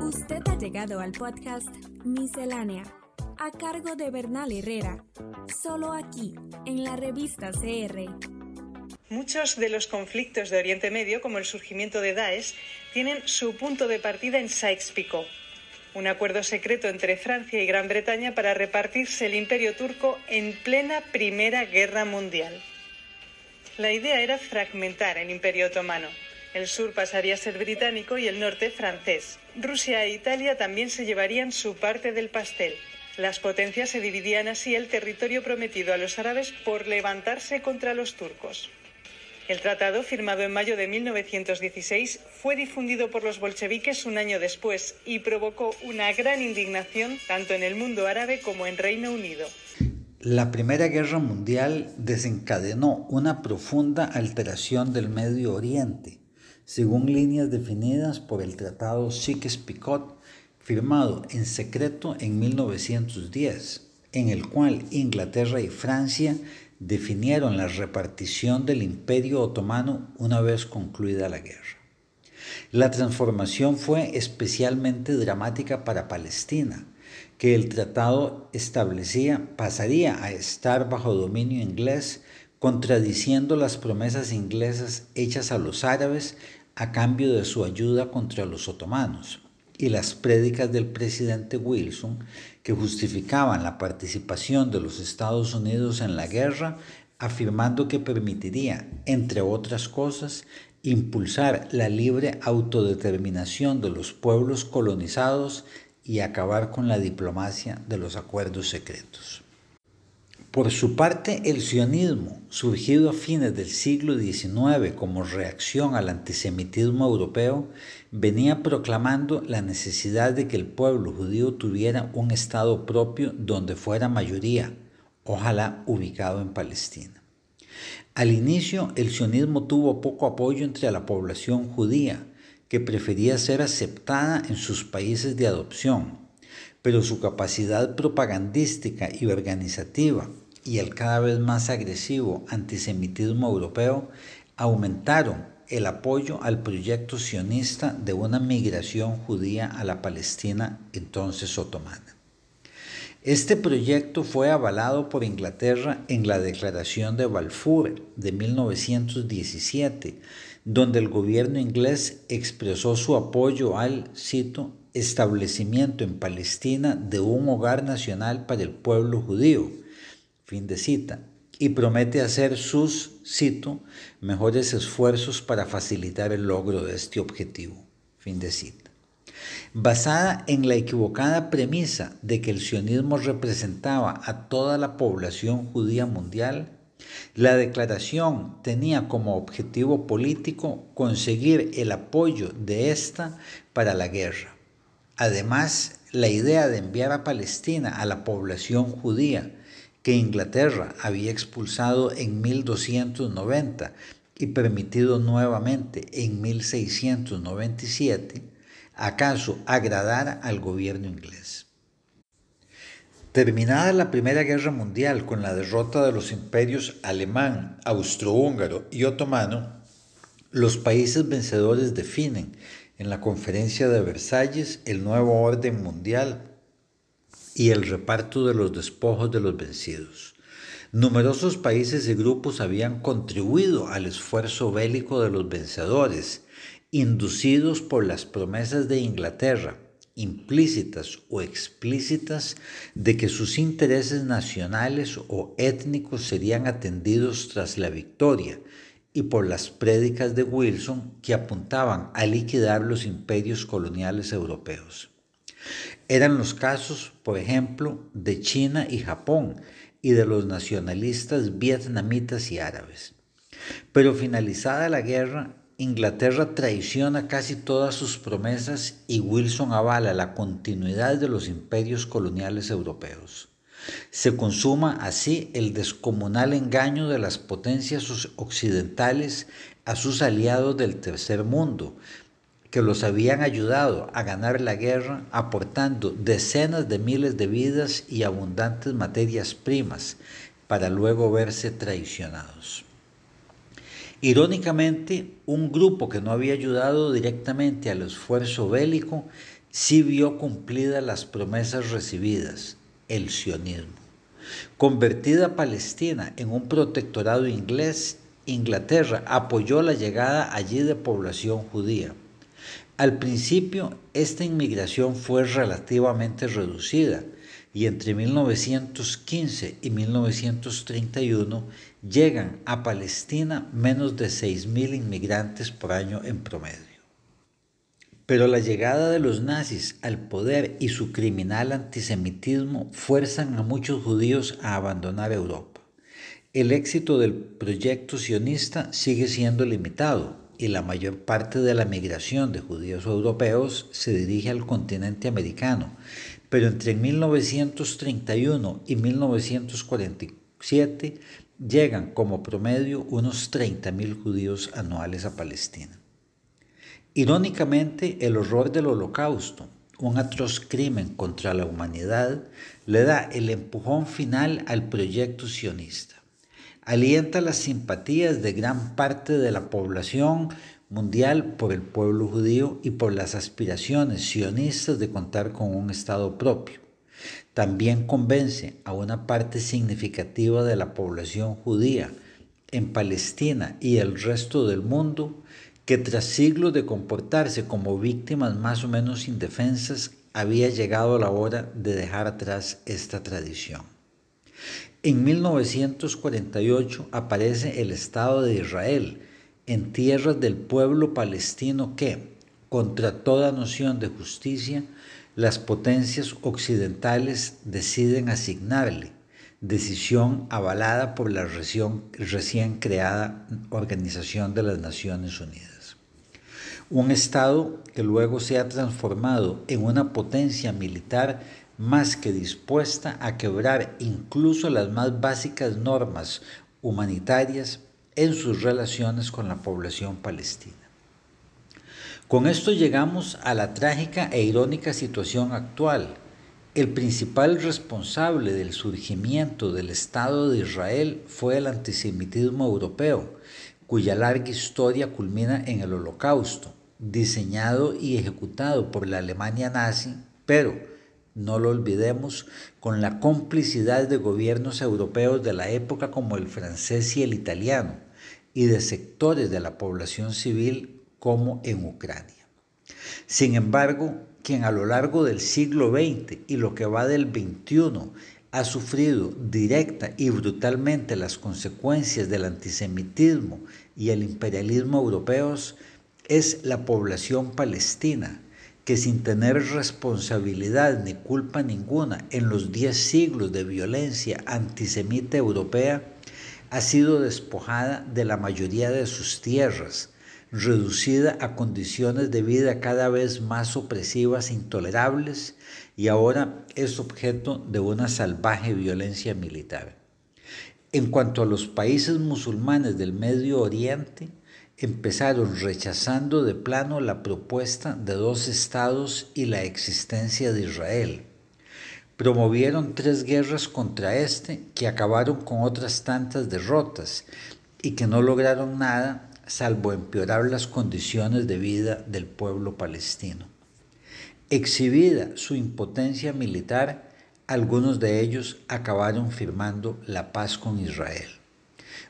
Usted ha llegado al podcast Miscelánea, a cargo de Bernal Herrera, solo aquí, en la revista CR. Muchos de los conflictos de Oriente Medio, como el surgimiento de Daesh, tienen su punto de partida en Sykes-Picot, un acuerdo secreto entre Francia y Gran Bretaña para repartirse el imperio turco en plena Primera Guerra Mundial. La idea era fragmentar el imperio otomano. El sur pasaría a ser británico y el norte francés. Rusia e Italia también se llevarían su parte del pastel. Las potencias se dividían así el territorio prometido a los árabes por levantarse contra los turcos. El tratado, firmado en mayo de 1916, fue difundido por los bolcheviques un año después y provocó una gran indignación tanto en el mundo árabe como en Reino Unido. La Primera Guerra Mundial desencadenó una profunda alteración del Medio Oriente, según líneas definidas por el Tratado Sykes-Picot, firmado en secreto en 1910, en el cual Inglaterra y Francia definieron la repartición del imperio otomano una vez concluida la guerra. La transformación fue especialmente dramática para Palestina, que el tratado establecía pasaría a estar bajo dominio inglés, contradiciendo las promesas inglesas hechas a los árabes a cambio de su ayuda contra los otomanos y las prédicas del presidente Wilson que justificaban la participación de los Estados Unidos en la guerra, afirmando que permitiría, entre otras cosas, impulsar la libre autodeterminación de los pueblos colonizados y acabar con la diplomacia de los acuerdos secretos. Por su parte, el sionismo, surgido a fines del siglo XIX como reacción al antisemitismo europeo, venía proclamando la necesidad de que el pueblo judío tuviera un Estado propio donde fuera mayoría, ojalá ubicado en Palestina. Al inicio, el sionismo tuvo poco apoyo entre la población judía, que prefería ser aceptada en sus países de adopción, pero su capacidad propagandística y organizativa y el cada vez más agresivo antisemitismo europeo aumentaron el apoyo al proyecto sionista de una migración judía a la Palestina entonces otomana. Este proyecto fue avalado por Inglaterra en la Declaración de Balfour de 1917, donde el gobierno inglés expresó su apoyo al, establecimiento en Palestina de un hogar nacional para el pueblo judío, fin de cita, y promete hacer sus, cito, mejores esfuerzos para facilitar el logro de este objetivo, fin de cita. Basada en la equivocada premisa de que el sionismo representaba a toda la población judía mundial, la declaración tenía como objetivo político conseguir el apoyo de esta para la guerra. Además, la idea de enviar a Palestina a la población judía que Inglaterra había expulsado en 1290 y permitido nuevamente en 1697, acaso agradara al gobierno inglés. Terminada la Primera Guerra Mundial con la derrota de los imperios alemán, austrohúngaro y otomano, los países vencedores definen en la Conferencia de Versalles el nuevo orden mundial y el reparto de los despojos de los vencidos. Numerosos países y grupos habían contribuido al esfuerzo bélico de los vencedores, inducidos por las promesas de Inglaterra, implícitas o explícitas de que sus intereses nacionales o étnicos serían atendidos tras la victoria y por las prédicas de Wilson que apuntaban a liquidar los imperios coloniales europeos. Eran los casos, por ejemplo, de China y Japón y de los nacionalistas vietnamitas y árabes. Pero finalizada la guerra, Inglaterra traiciona casi todas sus promesas y Wilson avala la continuidad de los imperios coloniales europeos. Se consuma así el descomunal engaño de las potencias occidentales a sus aliados del tercer mundo, que los habían ayudado a ganar la guerra aportando decenas de miles de vidas y abundantes materias primas para luego verse traicionados. Irónicamente, un grupo que no había ayudado directamente al esfuerzo bélico sí vio cumplidas las promesas recibidas, el sionismo. Convertida Palestina en un protectorado inglés, Inglaterra apoyó la llegada allí de población judía. Al principio, esta inmigración fue relativamente reducida y entre 1915 y 1931 llegan a Palestina menos de 6.000 inmigrantes por año en promedio. Pero la llegada de los nazis al poder y su criminal antisemitismo fuerzan a muchos judíos a abandonar Europa. El éxito del proyecto sionista sigue siendo limitado y la mayor parte de la migración de judíos europeos se dirige al continente americano, pero entre 1931 y 1947 llegan como promedio unos 30.000 judíos anuales a Palestina. Irónicamente, el horror del holocausto, un atroz crimen contra la humanidad, le da el empujón final al proyecto sionista. Alienta las simpatías de gran parte de la población mundial por el pueblo judío y por las aspiraciones sionistas de contar con un Estado propio. También convence a una parte significativa de la población judía en Palestina y el resto del mundo que tras siglos de comportarse como víctimas más o menos indefensas, había llegado la hora de dejar atrás esta tradición. En 1948 aparece el Estado de Israel en tierras del pueblo palestino que, contra toda noción de justicia, las potencias occidentales deciden asignarle, decisión avalada por la recién, recién creada Organización de las Naciones Unidas. Un Estado que luego se ha transformado en una potencia militar más que dispuesta a quebrar incluso las más básicas normas humanitarias en sus relaciones con la población palestina. Con esto llegamos a la trágica e irónica situación actual. El principal responsable del surgimiento del Estado de Israel fue el antisemitismo europeo, cuya larga historia culmina en el Holocausto, diseñado y ejecutado por la Alemania nazi, pero, no lo olvidemos, con la complicidad de gobiernos europeos de la época como el francés y el italiano, y de sectores de la población civil como en Ucrania. Sin embargo, quien a lo largo del siglo XX y lo que va del XXI ha sufrido directa y brutalmente las consecuencias del antisemitismo y el imperialismo europeos es la población palestina, que sin tener responsabilidad ni culpa ninguna en los diez siglos de violencia antisemita europea, ha sido despojada de la mayoría de sus tierras, reducida a condiciones de vida cada vez más opresivas e intolerables y ahora es objeto de una salvaje violencia militar. En cuanto a los países musulmanes del Medio Oriente, empezaron rechazando de plano la propuesta de dos estados y la existencia de Israel. Promovieron tres guerras contra este que acabaron con otras tantas derrotas y que no lograron nada salvo empeorar las condiciones de vida del pueblo palestino. Exhibida su impotencia militar, algunos de ellos acabaron firmando la paz con Israel.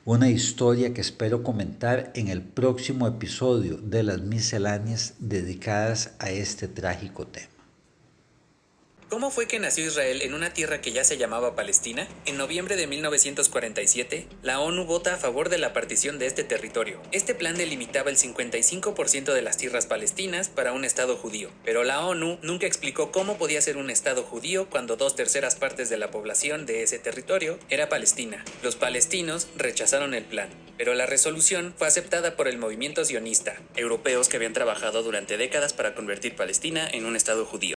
Una historia que espero comentar en el próximo episodio de las misceláneas dedicadas a este trágico tema. ¿Cómo fue que nació Israel en una tierra que ya se llamaba Palestina? En noviembre de 1947, la ONU vota a favor de la partición de este territorio. Este plan delimitaba el 55% de las tierras palestinas para un Estado judío, pero la ONU nunca explicó cómo podía ser un Estado judío cuando dos terceras partes de la población de ese territorio era palestina. Los palestinos rechazaron el plan, pero la resolución fue aceptada por el movimiento sionista, europeos que habían trabajado durante décadas para convertir Palestina en un Estado judío.